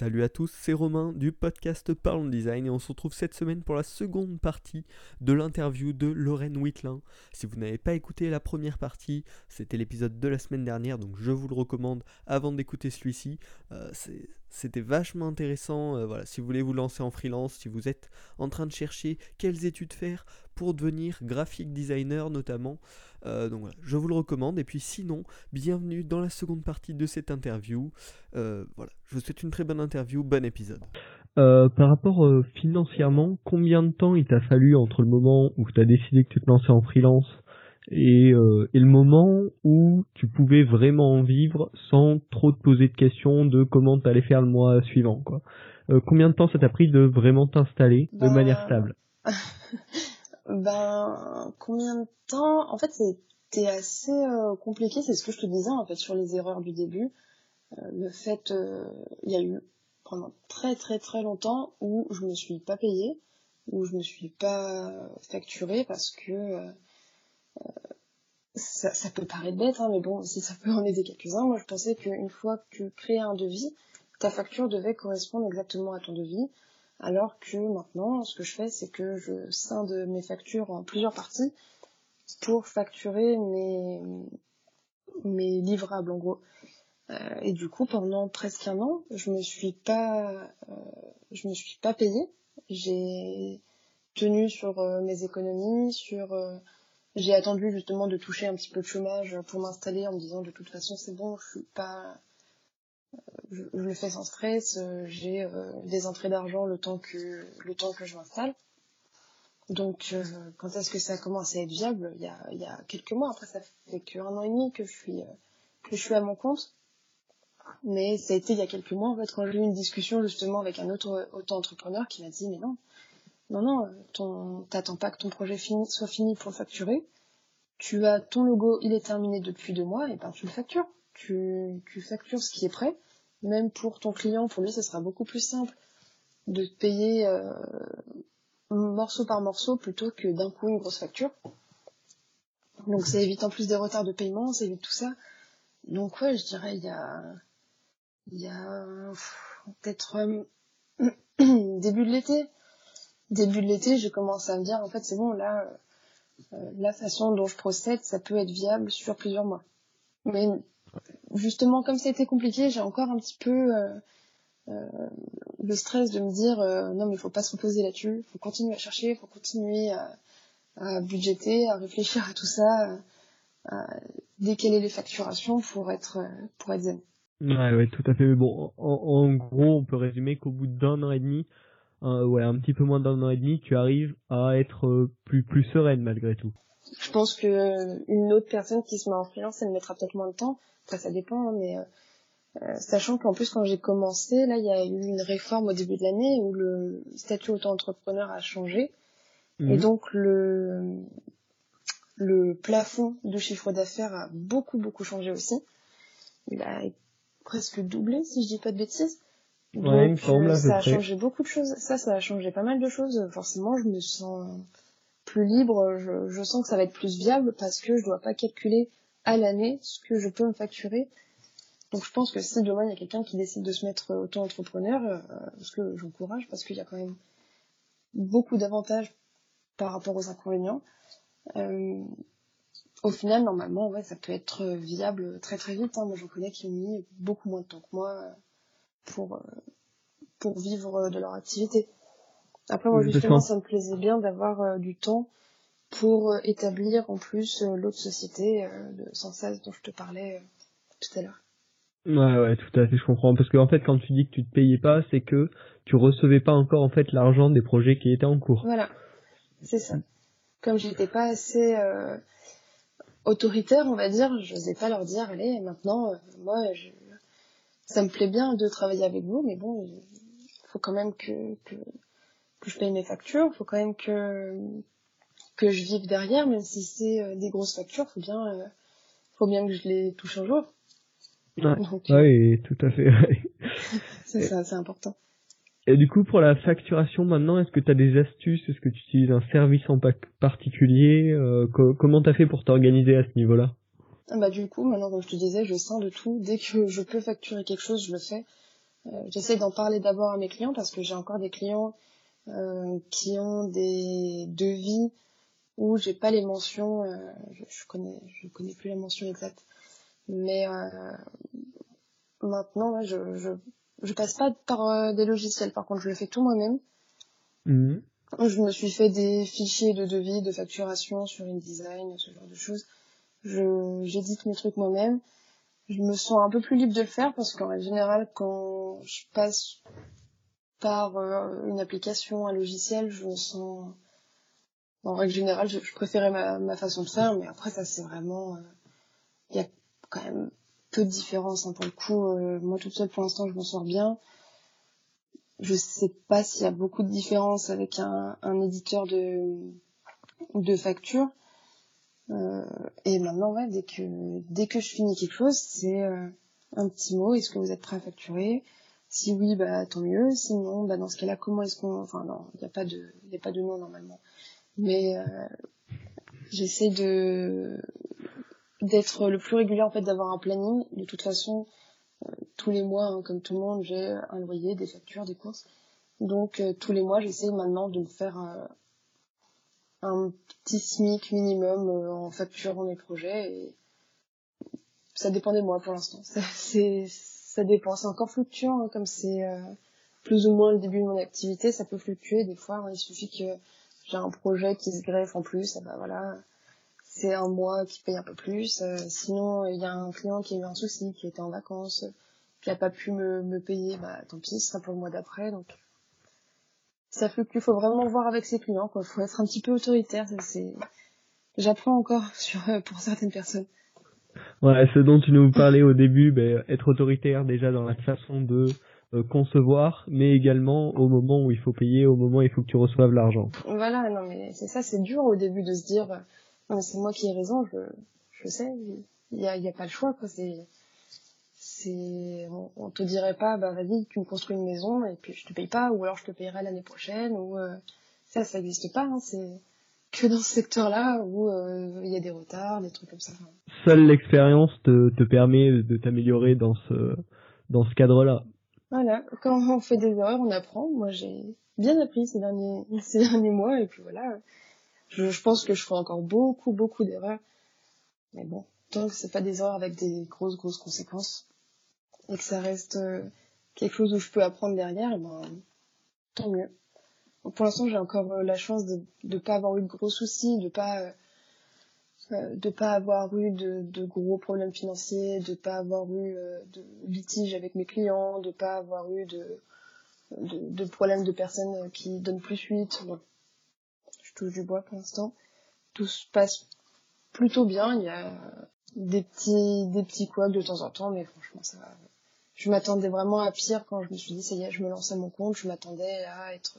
Salut à tous, c'est Romain du podcast Parlons Design et on se retrouve cette semaine pour la seconde partie de l'interview de Lorraine Whitlin. Si vous n'avez pas écouté la première partie, c'était l'épisode de la semaine dernière, donc je vous le recommande avant d'écouter celui-ci. Euh, c'était vachement intéressant. Euh, voilà, si vous voulez vous lancer en freelance, si vous êtes en train de chercher quelles études faire pour devenir graphic designer notamment, euh, donc voilà, je vous le recommande. Et puis sinon, bienvenue dans la seconde partie de cette interview. Euh, je vous souhaite une très bonne interview, bon épisode. Par rapport financièrement, combien de temps il t'a fallu entre le moment où tu as décidé que tu te lançais en freelance? Et, et, le moment où tu pouvais vraiment en vivre sans trop te poser de questions de comment tu allais faire le mois suivant quoi. combien de temps ça t'a pris de vraiment t'installer de bah, manière stable? Ben, combien de temps? En fait, c'était assez euh, compliqué. C'est ce que je te disais en fait sur les erreurs du début. Euh, le fait, euh, il y a eu pendant très très très longtemps où je me suis pas payée, où je me suis pas facturée parce que ça, ça, peut paraître bête, hein, mais bon, si ça peut en aider quelques-uns, moi je pensais qu'une fois que tu créais un devis, ta facture devait correspondre exactement à ton devis. Alors que maintenant, ce que je fais, c'est que je scinde mes factures en plusieurs parties pour facturer mes, mes livrables en gros. Euh, et du coup, pendant presque un an, je me suis pas, euh, je me suis pas payée. J'ai tenu sur euh, mes économies, sur, j'ai attendu justement de toucher un petit peu de chômage pour m'installer en me disant de toute façon c'est bon, je suis pas, je, le fais sans stress, euh, j'ai euh, des entrées d'argent le temps que le temps que je m'installe. Donc euh, quand est-ce que ça a commencé à être viable? Il y, a, il y a quelques mois. Après ça fait qu'un an et demi que je suis que je suis à mon compte. Mais ça a été il y a quelques mois en fait quand j'ai eu une discussion justement avec un autre auto-entrepreneur qui m'a dit mais non non non ton t'attends pas que ton projet soit fini pour le facturer. Tu as ton logo il est terminé depuis deux mois et ben tu le factures tu, tu factures ce qui est prêt. Même pour ton client, pour lui, ce sera beaucoup plus simple de te payer euh, morceau par morceau plutôt que d'un coup une grosse facture. Donc ça évite en plus des retards de paiement, ça évite tout ça. Donc ouais, je dirais il y a il y a peut-être euh, début de l'été. Début de l'été, j'ai commencé à me dire en fait c'est bon là euh, la façon dont je procède, ça peut être viable sur plusieurs mois. Mais justement, comme c'était compliqué, j'ai encore un petit peu euh, euh, le stress de me dire euh, non mais il faut pas se reposer là-dessus, faut continuer à chercher, faut continuer à, à, budgéter, à réfléchir à tout ça, à décaler les facturations pour être pour être zen. Ouais ouais tout à fait. Mais bon, en, en gros, on peut résumer qu'au bout d'un an et demi, ouais un petit peu moins d'un an et demi, tu arrives à être plus plus sereine malgré tout. Je pense que une autre personne qui se met en freelance, elle mettra peut-être moins de temps ça dépend, hein, mais euh, euh, sachant qu'en plus quand j'ai commencé, là il y a eu une réforme au début de l'année où le statut auto-entrepreneur a changé. Et mhm. donc le le plafond de chiffre d'affaires a beaucoup beaucoup changé aussi. Il a presque doublé si je dis pas de bêtises. Donc euh, ça a changé beaucoup de choses. Ça, ça a changé pas mal de choses. Forcément, je me sens plus libre. Je, je sens que ça va être plus viable parce que je dois pas calculer à l'année ce que je peux me facturer. Donc je pense que si demain il y a quelqu'un qui décide de se mettre auto-entrepreneur, euh, ce que j'encourage parce qu'il y a quand même beaucoup d'avantages par rapport aux inconvénients. Euh, au final, normalement, ouais, ça peut être viable très très vite. Hein. Moi, j'en connais qui ont mis beaucoup moins de temps que moi pour euh, pour vivre de leur activité. Après, moi, justement, ça me plaisait bien d'avoir euh, du temps pour euh, établir en plus euh, l'autre société euh, de Sansas dont je te parlais tout à l'heure. Ouais, ouais, tout à fait, je comprends. Parce qu'en en fait, quand tu dis que tu te payais pas, c'est que tu recevais pas encore en fait l'argent des projets qui étaient en cours. Voilà, c'est ça. Comme j'étais pas assez euh, autoritaire, on va dire, je n'osais pas leur dire, allez, maintenant, moi, je... ça me plaît bien de travailler avec vous, mais bon, il faut quand même que, que, que je paye mes factures, il faut quand même que, que je vive derrière, même si c'est euh, des grosses factures, faut bien, euh, faut bien que je les touche un jour. Ouais, euh, tout à fait. c'est ça, c'est important. Et du coup, pour la facturation maintenant, est-ce que tu as des astuces? Est-ce que tu utilises un service en particulier? Euh, Comment t'as fait pour t'organiser à ce niveau-là? Bah du coup, maintenant, comme je te disais, je sens de tout. Dès que je peux facturer quelque chose, je le fais. J'essaie d'en parler d'abord à mes clients parce que j'ai encore des clients qui ont des devis où j'ai pas les mentions, je, je, connais, je connais plus la mention exacte, mais maintenant, je, je, je passe pas par des logiciels. Par contre, je le fais tout moi-même. Mhm. Je me suis fait des fichiers de devis, de facturation sur InDesign, ce genre de choses. Je, j'édite mes trucs moi-même. Je me sens un peu plus libre de le faire parce qu'en général, quand je passe par euh, une application, un logiciel, je me sens... En règle générale, je, préférais ma, ma, façon de faire, mais après, ça, c'est vraiment... Euh, il y a quand même peu de différence. Hein, pour le coup, euh, moi, toute seule, pour l'instant, je m'en sors bien. Je sais pas s'il y a beaucoup de différence avec un, un éditeur de, de facture. Euh, et maintenant, ouais, dès que dès que je finis quelque chose, c'est euh, un petit mot. Est-ce que vous êtes prêt à facturer? Si oui, bah tant mieux. Sinon, bah dans ce cas-là, comment est-ce qu'on Enfin non, il n'y a pas de il a pas de nom normalement. Mais euh, j'essaie de d'être le plus régulier en fait, d'avoir un planning. De toute façon, tous les mois, hein, comme tout le monde, j'ai un loyer, des factures, des courses. Donc tous les mois, j'essaie maintenant de me faire euh, un petit SMIC minimum euh, en facturant mes projets. Et ça dépend des mois pour l'instant. C'est, ça dépend. C'est encore fluctuant, hein, comme c'est plus ou moins le début de mon activité. Ça peut fluctuer des fois. Hein. il suffit que j'ai un projet qui se greffe en plus. Ben voilà, c'est un mois qui paye un peu plus. sinon, il y a un client qui a eu un souci, qui était en vacances qui a pas pu me, me payer, bah tant pis, ce sera pour le mois d'après. Donc ça fait qu'il faut vraiment voir avec ses clients, quoi. Faut être un petit peu autoritaire. C'est, j'apprends encore sur euh, pour certaines personnes. Ouais, ce dont tu nous parlais au début, ben, être autoritaire déjà dans la façon de euh, concevoir, mais également au moment où il faut payer, au moment où il faut que tu reçoives l'argent. Voilà, non mais c'est ça, c'est dur au début de se dire, euh, non c'est moi qui ai raison, je, je sais, il y a, y a pas le choix, quoi. C'est c'est on, te dirait pas bah vas-y tu me construis une maison et puis je te paye pas ou alors je te payerai l'année prochaine ou euh, ça ça n'existe pas hein, c'est que dans ce secteur là où euh, il y a des retards des trucs comme ça. Seule l'expérience te, te permet de t'améliorer dans ce dans ce cadre là voilà. Quand on fait des erreurs on apprend. Moi j'ai bien appris ces derniers ces derniers mois et puis voilà. Je, je pense que je ferai encore beaucoup beaucoup d'erreurs. Mais bon tant que c'est pas des erreurs avec des grosses grosses conséquences et que ça reste euh, quelque chose où je peux apprendre derrière, et ben, tant mieux. pour l'instant, j'ai encore euh, la chance de ne pas avoir eu de gros soucis, de pas euh, de pas avoir eu de, gros problèmes financiers, de pas avoir eu de litiges avec mes clients, de pas avoir eu de, de, de problèmes de personnes qui donnent plus suite. Bon, je touche du bois pour l'instant. Tout se passe plutôt bien. Il y a des petits des petits couacs de temps en temps, mais franchement ça va je m'attendais vraiment à pire quand je me suis dit ça y est, je me lance à mon compte, je m'attendais à être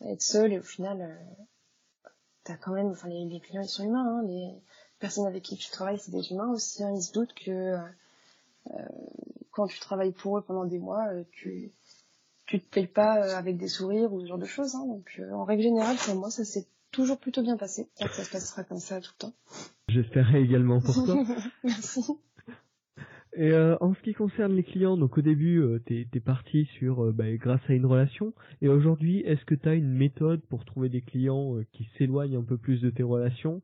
à être seule. Et au final euh, t'as quand même enfin les, clients ils sont humains hein, les personnes avec qui tu travailles c'est des humains aussi hein, ils se doutent que euh, quand tu travailles pour eux pendant des mois euh, tu tu te payes pas avec des sourires ou ce genre de choses hein, donc en règle générale pour moi ça s'est toujours plutôt bien passé. Que ça se passera comme ça tout le temps. J'espérais également pour toi. Merci et euh, en ce qui concerne les clients, donc au début, euh, tu es, parti sur euh, bah, grâce à une relation. Et aujourd'hui, est-ce que tu as une méthode pour trouver des clients euh, qui s'éloignent un peu plus de tes relations?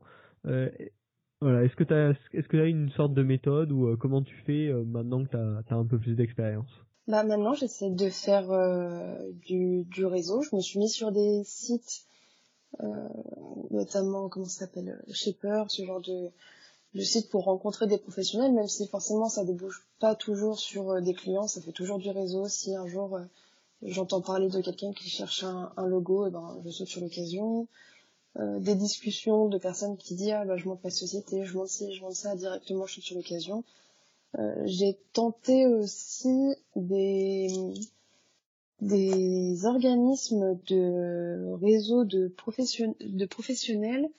Voilà, est-ce que tu as est-ce une sorte de méthode ou comment tu fais maintenant que tu as, un peu plus d'expérience? Bah maintenant, j'essaie de faire du, du réseau. Je me suis mis sur des sites, notamment comment ça s'appelle, Shaper, ce genre de le site pour rencontrer des professionnels, même si forcément ça débouche pas toujours sur euh, des clients, ça fait toujours du réseau. Si un jour euh, j'entends parler de quelqu'un qui cherche un, logo, eh ben, je saute sur l'occasion. Euh, des discussions de personnes qui disent ah bah je monte ma société, je monte ci, je monte ça directement, je saute sur l'occasion. j'ai tenté aussi des des organismes de réseau de, de professionnels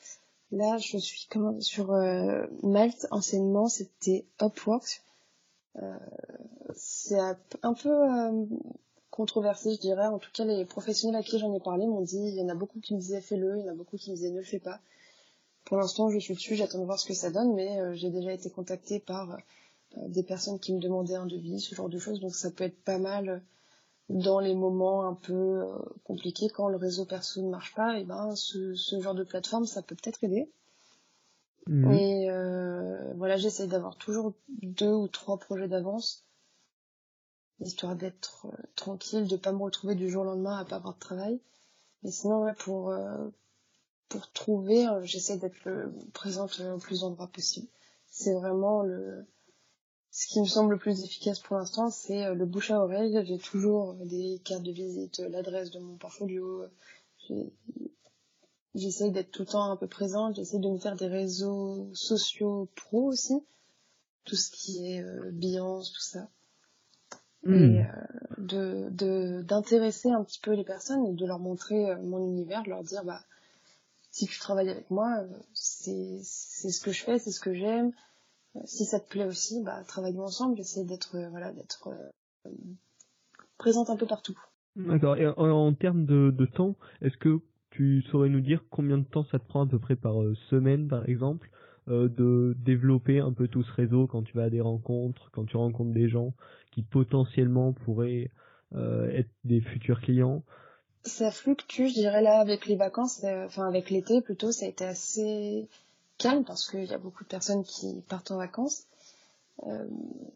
Là, je suis sur euh, Malte, enseignement, c'était Upworks. Euh, c'est un peu euh, controversé, je dirais. En tout cas, les professionnels à qui j'en ai parlé m'ont dit, il y en a beaucoup qui me disaient fais-le, il y en a beaucoup qui me disaient ne le fais pas. Pour l'instant, je suis dessus, j'attends de voir ce que ça donne, mais j'ai déjà été contactée par des personnes qui me demandaient un devis, ce genre de choses, donc ça peut être pas mal dans les moments un peu compliqués, quand le réseau perso ne marche pas, et ben ce, ce genre de plateforme, ça peut peut-être aider. Mhm. Et euh, voilà, j'essaie d'avoir toujours deux ou trois projets d'avance, histoire d'être euh, tranquille, de pas me retrouver du jour au lendemain à pas avoir de travail. Mais sinon, ouais, pour euh, pour trouver, euh, j'essaie d'être présente au plus d'endroits possible. C'est vraiment le ce qui me semble le plus efficace pour l'instant, c'est le bouche à oreille. J'ai toujours des cartes de visite, l'adresse de mon portfolio, J'essaye d'être tout le temps un peu présente, j'essaye de me faire des réseaux sociaux pro aussi, tout ce qui est euh, tout ça. Hmm. Et euh, de de d'intéresser un petit peu les personnes et de leur montrer euh, mon univers, de leur dire bah si tu travailles avec moi, euh, c'est c'est ce que je fais, c'est ce que j'aime. Si ça te plaît aussi, bah travaillons ensemble. J'essaie d'être voilà d'être présente un peu partout. D'accord. Et en, en termes de, de temps, est-ce que tu saurais nous dire combien de temps ça te prend à peu près par euh, semaine, par exemple, euh, de développer un peu tout ce réseau quand tu vas à des rencontres, quand tu rencontres des gens qui potentiellement pourraient euh, être des futurs clients? Ça fluctue, je dirais là avec les vacances, enfin avec l'été plutôt, ça a été assez calme parce qu'il y a beaucoup de personnes qui partent en vacances.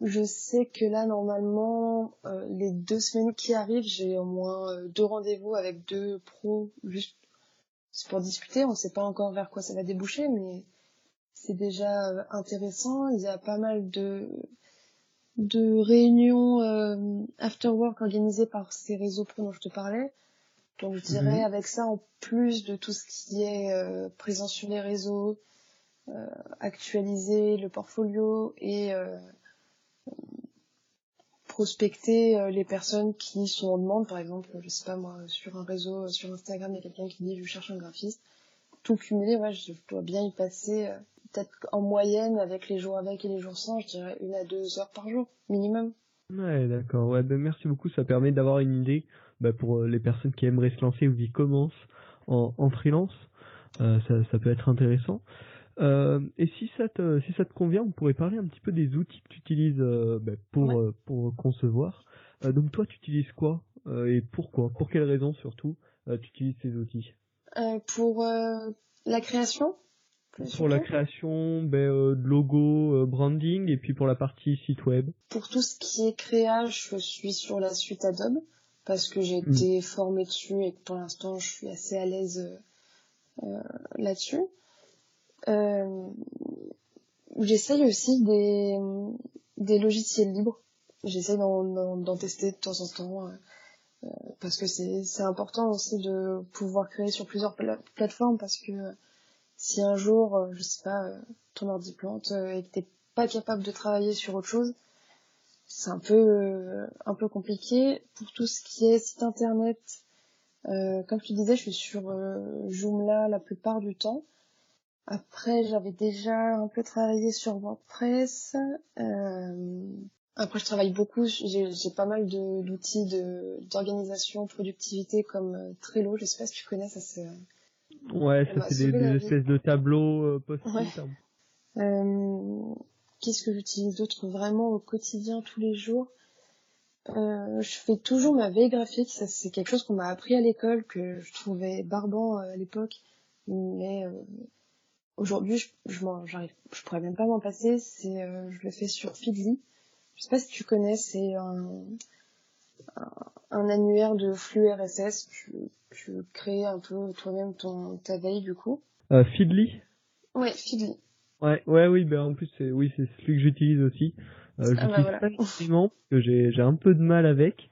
je sais que là, normalement, les deux semaines qui arrivent, j'ai au moins deux rendez-vous avec deux pros juste pour discuter. On ne sait pas encore vers quoi ça va déboucher, mais c'est déjà euh, intéressant. Il y a pas mal de de réunions euh, after work organisées par ces réseaux pro dont je te parlais. Donc je dirais mhm. avec ça, en plus de tout ce qui est euh, présent sur les réseaux, euh, actualiser le portfolio et euh, prospecter euh, les personnes qui sont en demande, par exemple, je sais pas moi, sur un réseau, sur Instagram, il y a quelqu'un qui dit je cherche un graphiste. Tout cumulé, ouais, je dois bien y passer euh, peut-être en moyenne avec les jours avec et les jours sans, je dirais une à deux heures par jour minimum. Ouais, d'accord. Ouais, ben merci beaucoup. Ça permet d'avoir une idée bah, pour euh, les personnes qui aimeraient se lancer ou qui commencent en, en freelance. ça, ça peut être intéressant. Euh, et si ça te si ça te convient, on pourrait parler un petit peu des outils que tu utilises euh, ben, pour euh, pour concevoir. donc toi, tu utilises quoi et pourquoi? Pour quelles raisons surtout tu utilises ces outils? Pour la création. Pour la création ben, de logo, branding et puis pour la partie site web. Pour tout ce qui est créage, je suis sur la suite Adobe parce que j'ai hmm. été formée dessus et que pour l'instant je suis assez à l'aise là-dessus. Euh, J'essaye aussi des, des logiciels libres. J'essaye d'en tester de temps en temps euh, euh, parce que c'est important aussi de pouvoir créer sur plusieurs plateformes parce que si un jour, euh, je sais pas, ton ordi plante et que t'es pas capable de travailler sur autre chose, c'est un peu un peu compliqué. Pour tout ce qui est site internet, comme tu disais, je suis sur Joomla la plupart du temps. Après, j'avais déjà un peu travaillé sur WordPress. Euh, après, je travaille beaucoup. J'ai pas mal d'outils d'organisation, productivité comme euh, Trello. Je sais pas si tu connais, ça c'est. Ouais, ça c'est des, espèces de tableaux euh, post-it. Hein. Euh, Qu'est-ce que j'utilise d'autre vraiment au quotidien, tous les jours? Euh, Je fais toujours ma veille graphique. Ça c'est quelque chose qu'on m'a appris à l'école que je trouvais barbant à l'époque, mais Aujourd'hui, je, je, j'arrive, je pourrais même pas m'en passer. C'est, euh, je le fais sur Feedly. Je sais pas si tu connais, c'est un, un, annuaire de flux RSS. Tu, tu crées un peu toi-même ton ta veille du coup. Euh, Feedly? Ouais, Feedly. Ouais, ouais, oui, ben en plus c'est, oui, c'est celui que j'utilise aussi. Euh, ah bah j'utilise pas forcément parce que j'ai, j'ai un peu de mal avec.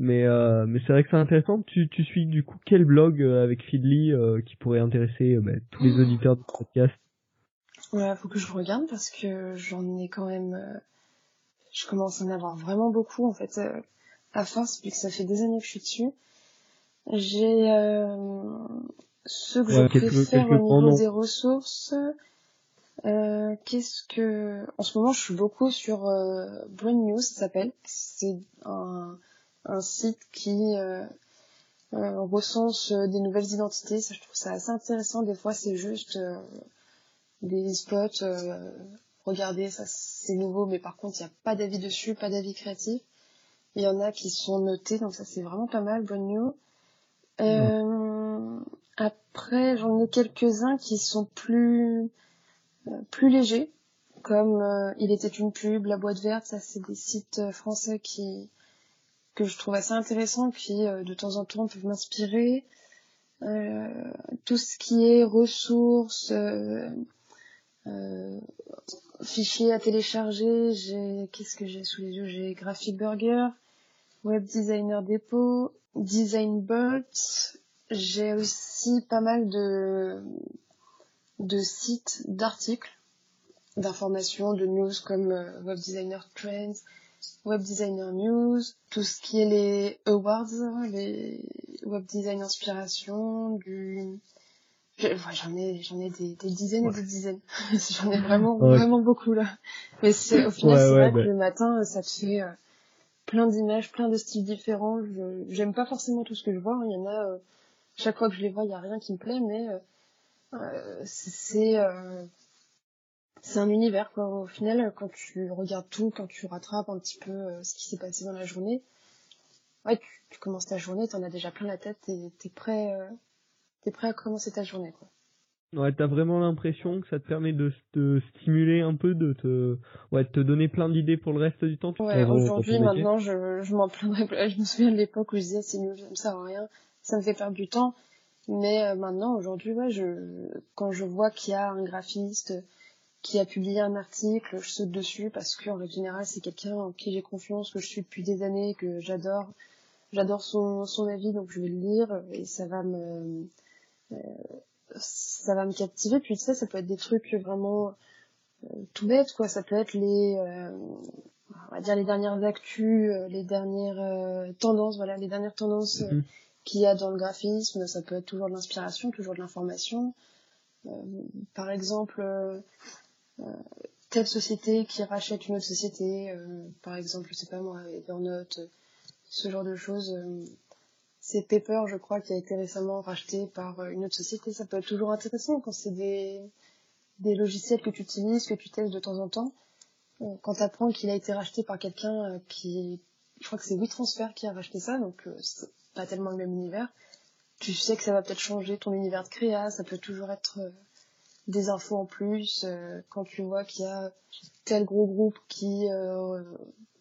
Mais euh, mais c'est vrai que c'est intéressant. Tu, tu suis du coup quel blog euh, avec Feedly euh, qui pourrait intéresser euh, bah, tous les auditeurs du podcast? Ouais, faut que je regarde parce que j'en ai quand même. je commence à en avoir vraiment beaucoup en fait. à force, vu que ça fait des années que je suis dessus. J'ai ceux que je préfère au niveau des ressources. Qu'est-ce que en ce moment je suis beaucoup sur Brain News ça s'appelle c'est un un site qui euh, euh, recense euh, des nouvelles identités. Ça, je trouve ça assez intéressant. Des fois, c'est juste des spots. regardez, ça c'est nouveau, mais par contre, il n'y a pas d'avis dessus, pas d'avis créatif. Il y en a qui sont notés, donc ça c'est vraiment pas mal, brand new. Euh, après, j'en ai quelques-uns qui sont plus plus légers, comme Il était une pub, La boîte verte, ça c'est des sites français qui que je trouve assez intéressants, qui de temps en temps peuvent m'inspirer. tout ce qui est ressources, euh, fichiers à télécharger, j'ai qu'est-ce que j'ai sous les yeux? J'ai Graphic Burger, Web Designer Depot, Design Bolt. J'ai aussi pas mal de de sites, d'articles, d'informations, de news comme euh, Web Designer Trends, Web Designer News, tout ce qui est les awards, les Web Design Inspiration, du J'en ai, j'en ai des, des, dizaines et des dizaines. j'en ai vraiment, vraiment beaucoup là. Mais c'est, au final, c'est vrai que le matin, ça te fait euh, plein d'images, plein de styles différents. Je, j'aime pas forcément tout ce que je vois. Hein. Il y en a, euh, chaque fois que je les vois, il y a rien qui me plaît, mais euh, c'est, c'est un univers quoi. Au final, quand tu regardes tout, quand tu rattrapes un petit peu ce qui s'est passé dans la journée, ouais, tu, tu commences ta journée, t'en as déjà plein la tête, et t'es prêt t'es prêt à commencer ta journée, quoi. Ouais, t'as vraiment l'impression que ça te permet de te stimuler un peu, de te, ouais, de te donner plein d'idées pour le reste du temps. Ouais, aujourd'hui, maintenant, je, je m'en plaindrai pas. Je me souviens de l'époque où je disais c'est nul, ça me sert à rien, ça me fait perdre du temps. Mais euh, maintenant, aujourd'hui, ouais, je, quand je vois qu'il y a un graphiste qui a publié un article, je saute dessus parce qu'en règle générale, c'est quelqu'un en qui j'ai confiance, que je suis depuis des années, que j'adore. J'adore son, son avis, donc je vais le lire et ça va me, euh, ça va me captiver. Puis tu sais, ça peut être des trucs vraiment euh, tout bêtes, quoi. Ça peut être les, euh, on va dire les dernières actus, les dernières tendances, voilà, les dernières tendances mhm. qu'il y a dans le graphisme. Ça peut être toujours de l'inspiration, toujours de l'information. par exemple, telle société qui rachète une autre société, par exemple, je sais pas moi, Evernote, ce genre de choses c'est Pepper, je crois, qui a été récemment racheté par euh, une autre société. Ça peut être toujours intéressant quand c'est des, des logiciels que tu utilises, que tu testes de temps en temps. Euh, quand tu apprends qu'il a été racheté par quelqu'un euh, qui, je crois que c'est WeTransfer qui a racheté ça, donc c'est pas tellement le même univers. Tu sais que ça va peut-être changer ton univers de créa, ça peut toujours être des infos en plus. quand tu vois qu'il y a tel gros groupe qui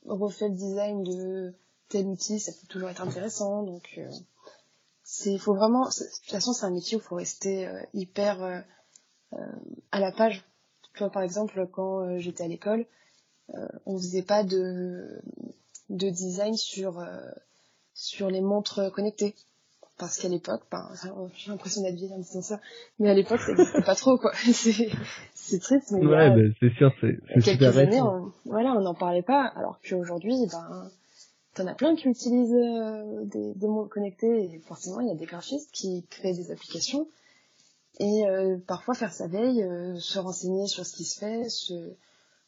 refait le design de tel outil, ça peut toujours être intéressant. Donc, euh, c'est, faut vraiment, de toute façon, c'est un métier où il faut rester euh, hyper euh, à la page. Tu vois, par exemple, quand j'étais à l'école, on faisait pas de, de design sur, sur les montres connectées parce qu'à l'époque, ben, j'ai l'impression d'être vieille en disant ça, mais à l'époque, ça n'existait pas trop, quoi. c'est, triste, mais ouais, ben, c'est sûr, c'est, quelques années, on, voilà, on n'en parlait pas, alors qu'aujourd'hui, ben, T'en as plein qui utilisent euh, des, des mots connectés et forcément il y a des graphistes qui créent des applications et euh, parfois faire sa veille, euh, se renseigner sur ce qui se fait, se,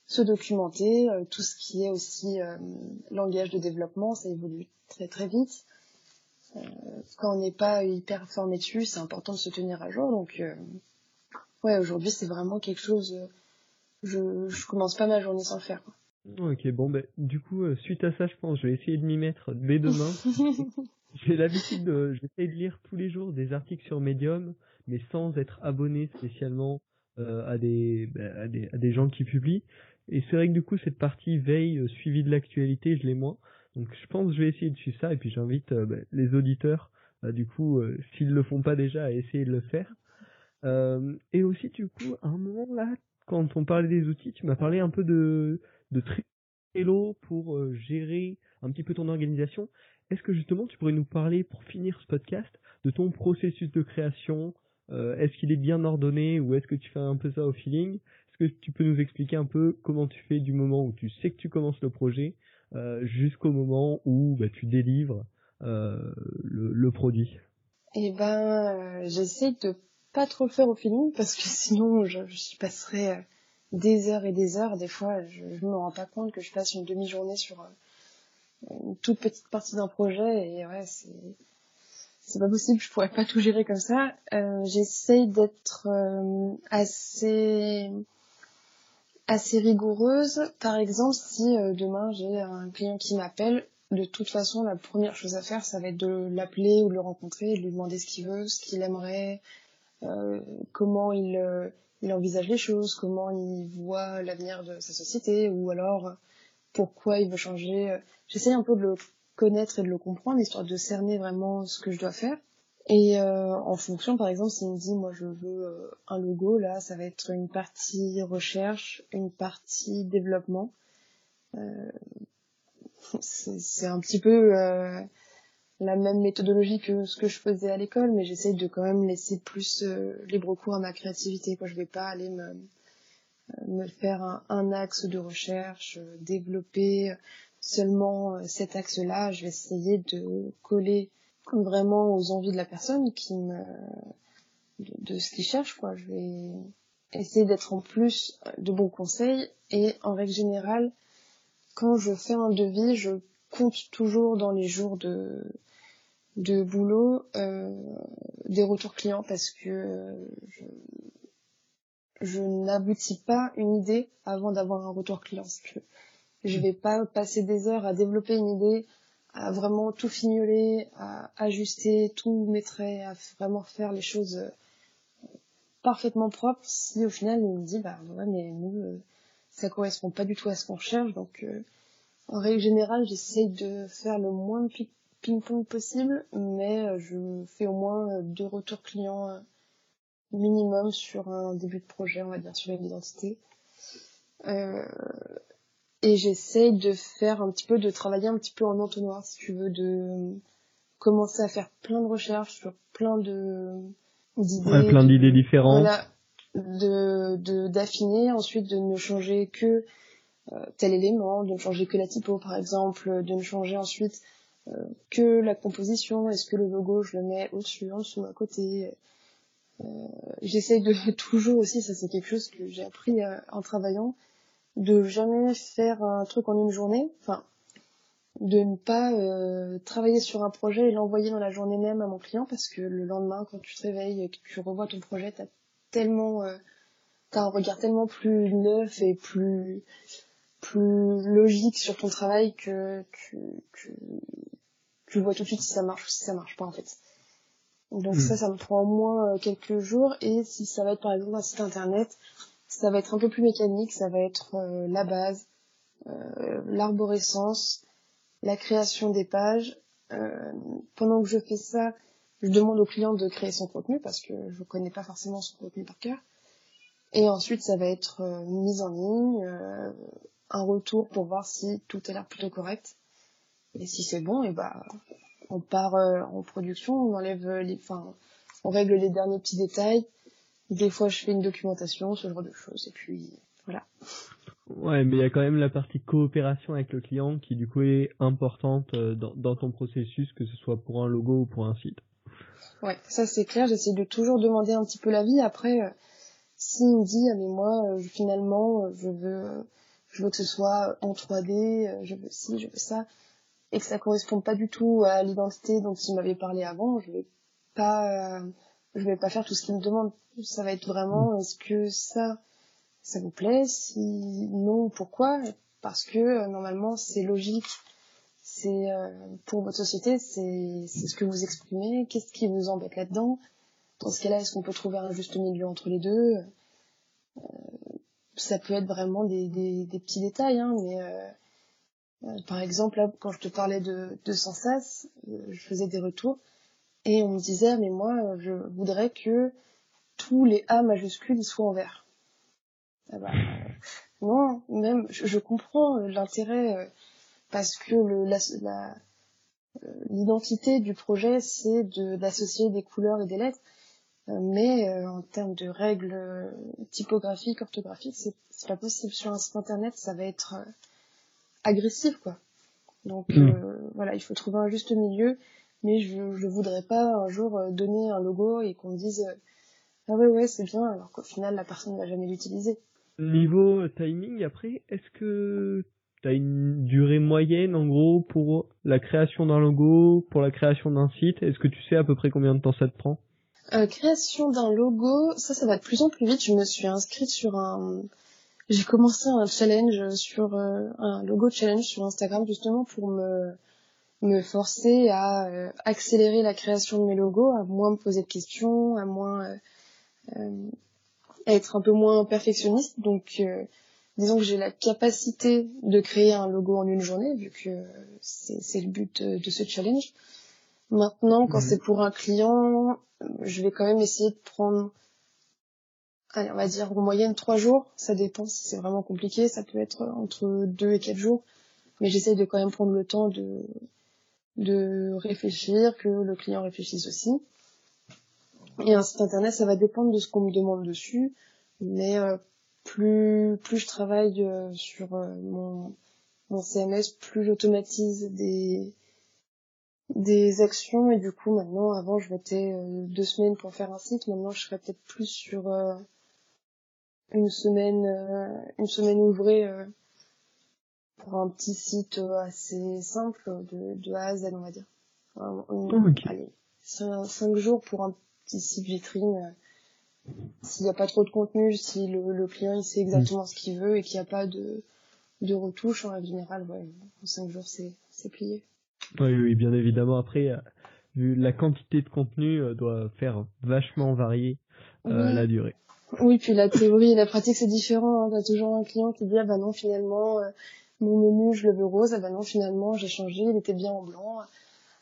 se documenter, tout ce qui est aussi langage de développement, ça évolue très très vite. Quand on n'est pas hyper formé dessus, c'est important de se tenir à jour. Donc ouais, aujourd'hui c'est vraiment quelque chose. je, je commence pas ma journée sans le faire. Quoi. Ok, bon, ben, du coup, euh, suite à ça, je pense, je vais essayer de m'y mettre dès demain. J'ai l'habitude de, j'essaie de lire tous les jours des articles sur Medium, mais sans être abonné spécialement euh, à, des, ben, à, des, à des gens qui publient. Et c'est vrai que du coup, cette partie veille, euh, suivi de l'actualité, je l'ai moins. Donc, je pense que je vais essayer de suivre ça, et puis j'invite ben, les auditeurs, du coup, s'ils le font pas déjà, à essayer de le faire. et aussi, du coup, à un moment là, quand on parlait des outils, tu m'as parlé un peu de de Trello pour euh, gérer un petit peu ton organisation. Est-ce que justement tu pourrais nous parler, pour finir ce podcast, de ton processus de création? Euh, Est-ce qu'il est bien ordonné ou est-ce que tu fais un peu ça au feeling? Est-ce que tu peux nous expliquer un peu comment tu fais du moment où tu sais que tu commences le projet? euh, jusqu'au moment où bah, tu délivres le, produit Eh ben, j'essaie de pas trop faire au feeling parce que sinon je, je passerais des heures et des heures. Des fois, je ne me rends pas compte que je passe une demi-journée sur euh, une toute petite partie d'un projet et ouais, c'est c'est pas possible, je pourrais pas tout gérer comme ça. Euh, J'essaye d'être euh, assez assez rigoureuse. Par exemple, si euh, demain j'ai un client qui m'appelle, de toute façon, la première chose à faire, ça va être de l'appeler ou de le rencontrer, de lui demander ce qu'il veut, ce qu'il aimerait, euh, comment il, euh, il envisage les choses, comment il voit l'avenir de sa société, ou alors pourquoi il veut changer. J'essaye un peu de le connaître et de le comprendre, histoire de cerner vraiment ce que je dois faire. Et euh, en fonction, par exemple, s'il me dit, moi je veux euh, un logo, là, ça va être une partie recherche, une partie développement. Euh, c'est un petit peu euh, la même méthodologie que ce que je faisais à l'école, mais j'essaye de quand même laisser plus libre cours à ma créativité. Quoi. Je vais pas aller me, me faire un axe de recherche, développer seulement cet axe-là. Je vais essayer de coller vraiment aux envies de la personne qui me de, ce qu'il cherche quoi je vais essayer d'être en plus de bons conseils et en règle générale quand je fais un devis je compte toujours dans les jours de de boulot euh, des retours clients parce que je, n'aboutis pas une idée avant d'avoir un retour client. Je, je vais pas passer des heures à développer une idée à vraiment tout fignoler, à ajuster, tout mettre, à vraiment faire les choses euh, parfaitement propres. Si au final il me dit bah ouais mais nous euh, ça correspond pas du tout à ce qu'on cherche donc euh, en règle générale j'essaye de faire le moins de ping-pong possible mais je fais au moins deux retours clients minimum sur un début de projet on va dire sur une identité. Euh, et j'essaye de faire un petit peu, de travailler un petit peu en entonnoir, si tu veux, de commencer à faire plein de recherches sur plein de d'idées. Ouais, plein d'idées différentes. Voilà, de d'affiner, ensuite de ne changer que euh, tel élément, de ne changer que la typo par exemple, de ne changer ensuite euh, que la composition, est-ce que le logo je le mets au-dessus, en dessous, à côté? Euh, J'essaye de toujours aussi, ça c'est quelque chose que j'ai appris euh, en travaillant, de jamais faire un truc en une journée, enfin de ne pas euh, travailler sur un projet et l'envoyer dans la journée même à mon client parce que le lendemain quand tu te réveilles et que tu revois ton projet t'as tellement euh, t'as un regard tellement plus neuf et plus plus logique sur ton travail que tu, tu, tu vois tout de suite si ça marche ou si ça marche pas en fait donc hmm. ça ça me prend au moins euh, quelques jours et si ça va être par exemple un site internet ça va être un peu plus mécanique, ça va être euh, la base, euh, l'arborescence, la création des pages. Euh, pendant que je fais ça, je demande au client de créer son contenu parce que je connais pas forcément son contenu par cœur. Et ensuite, ça va être mise en ligne, un retour pour voir si tout a l'air plutôt correct. Et si c'est bon, et bah on part en production, on enlève les, enfin, on règle les derniers petits détails, des fois, je fais une documentation, ce genre de choses, et puis voilà. Ouais, mais il y a quand même la partie coopération avec le client qui du coup est importante euh, dans, dans ton processus, que ce soit pour un logo ou pour un site. Ouais, ça c'est clair. J'essaie de toujours demander un petit peu l'avis. Après, euh, s'il me dit, ah mais moi, euh, finalement, je veux, je veux que ce soit en 3D, je veux ci, je veux ça, et que ça correspond pas du tout à l'identité dont il m'avait parlé avant, je vais pas je vais pas faire tout ce qu'il me demande. Ça va être vraiment, est-ce que ça, ça vous plaît? Si non, pourquoi? Parce que euh, normalement, c'est logique. C'est euh, pour votre société, c'est c'est ce que vous exprimez. Qu'est-ce qui vous embête là-dedans? Dans ce cas-là, est-ce qu'on peut trouver un juste milieu entre les deux? Euh, Ça peut être vraiment des, des, des petits détails, hein, mais par exemple, là, quand je te parlais de, de Sensas, je faisais des retours et on me disait, mais moi, je voudrais que tous les A majuscules soient en vert. Ah bah, non, même, je, comprends l'intérêt euh, parce que le, la, euh, l'identité du projet, c'est de, d'associer des couleurs et des lettres. Euh, mais en termes de règles typographiques, orthographiques, c'est, pas possible. Sur un site internet, ça va être agressif, quoi. Donc mmh. voilà, il faut trouver un juste milieu mais je je voudrais pas un jour euh, donner un logo et qu'on me dise euh, ah ouais ouais c'est bien alors qu'au final la personne ne va jamais l'utiliser. Niveau timing après, est-ce que tu as une durée moyenne en gros pour la création d'un logo, pour la création d'un site? Est-ce que tu sais à peu près combien de temps ça te prend? Euh, Création d'un logo, ça ça va de plus en plus vite. Je me suis inscrite sur un j'ai commencé un challenge sur euh, un logo challenge sur Instagram justement pour me me forcer à euh, accélérer la création de mes logos, à moins me poser de questions, à moins à être un peu moins perfectionniste. Donc disons que j'ai la capacité de créer un logo en une journée, vu que c'est le but de, ce challenge. Maintenant, quand mhm. c'est pour un client, je vais quand même essayer de prendre, allez, on va dire en moyenne trois jours. Ça dépend si c'est vraiment compliqué. Ça peut être entre deux et quatre jours. Mais j'essaye de quand même prendre le temps de, de réfléchir, que le client réfléchisse aussi. Et un site internet, ça va dépendre de ce qu'on me demande dessus. Mais euh, plus plus je travaille euh, sur euh, mon mon CMS, plus j'automatise des des actions et du coup maintenant avant je mettais euh, deux semaines pour faire un site maintenant je serais peut-être plus sur une semaine une semaine ouvrée pour un petit site assez simple de, de A à Z on va dire allez cinq, jours pour un petit site vitrine s'il n'y a pas trop de contenu, si le, client il sait exactement ce qu'il veut et qu'il n'y a pas de, de retouches, en général, ouais, en 5 jours, c'est, plié. Oui, oui, bien évidemment. Après, euh, vu la quantité de contenu euh, doit faire vachement varier euh, la durée. Oui, puis la théorie et la pratique, c'est différent. Hein. T'as toujours un client qui dit, ah bah non, finalement, mon menu, je le veux rose. Ah bah non, finalement, j'ai changé, il était bien en blanc.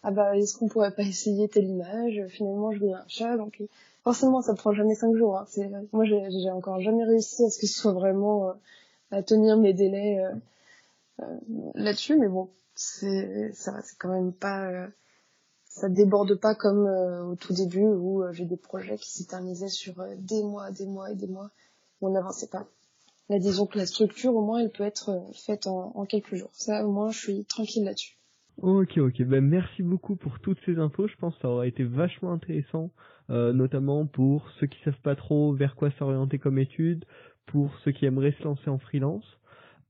Ah bah, est-ce qu'on pourrait pas essayer telle image? Finalement, je veux un chat. Donc, forcément, ça prend jamais cinq jours. Hein. C'est, moi, j'ai encore jamais réussi à ce que ce soit vraiment euh, à tenir mes délais euh, euh, là-dessus, mais bon, c'est ça, c'est quand même pas, ça déborde pas comme au tout début où j'ai des projets qui s'éternisaient sur des mois, des mois et des mois on n'avançait pas. Là, disons que la structure, au moins, elle peut être faite en, en quelques jours. Ça, au moins, je suis tranquille là-dessus. Ok, ok. Ben, merci beaucoup pour toutes ces infos. Je pense que ça aura été vachement intéressant, euh, notamment pour ceux qui savent pas trop vers quoi s'orienter comme étude, pour ceux qui aimeraient se lancer en freelance.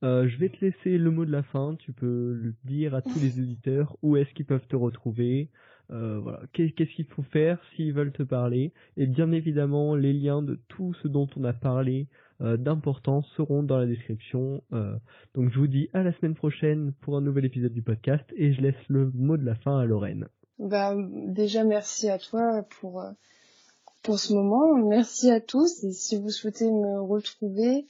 Euh, je vais te laisser le mot de la fin. Tu peux le dire à tous les auditeurs où est-ce qu'ils peuvent te retrouver? Euh, voilà, qu'est-ce qu'il faut faire s'ils veulent te parler? Et bien évidemment, les liens de tout ce dont on a parlé euh, d'importance seront dans la description. Euh, donc je vous dis à la semaine prochaine pour un nouvel épisode du podcast et je laisse le mot de la fin à Lorraine. Bah, déjà merci à toi pour euh, pour ce moment. Merci à tous et si vous souhaitez me retrouver,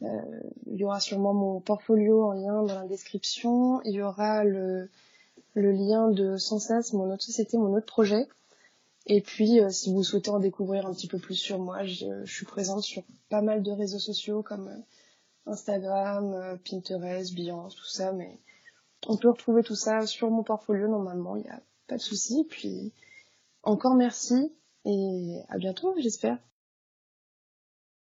il y aura sûrement mon portfolio en lien dans la description. Il y aura le, le lien de Sensas, mon autre société, mon autre projet. Et puis, euh, si vous souhaitez en découvrir un petit peu plus sur moi, je, suis présente sur pas mal de réseaux sociaux comme euh, Instagram, euh, Pinterest, Behance, tout ça. Mais on peut retrouver tout ça sur mon portfolio normalement, il n'y a pas de souci. Puis, encore merci et à bientôt, j'espère.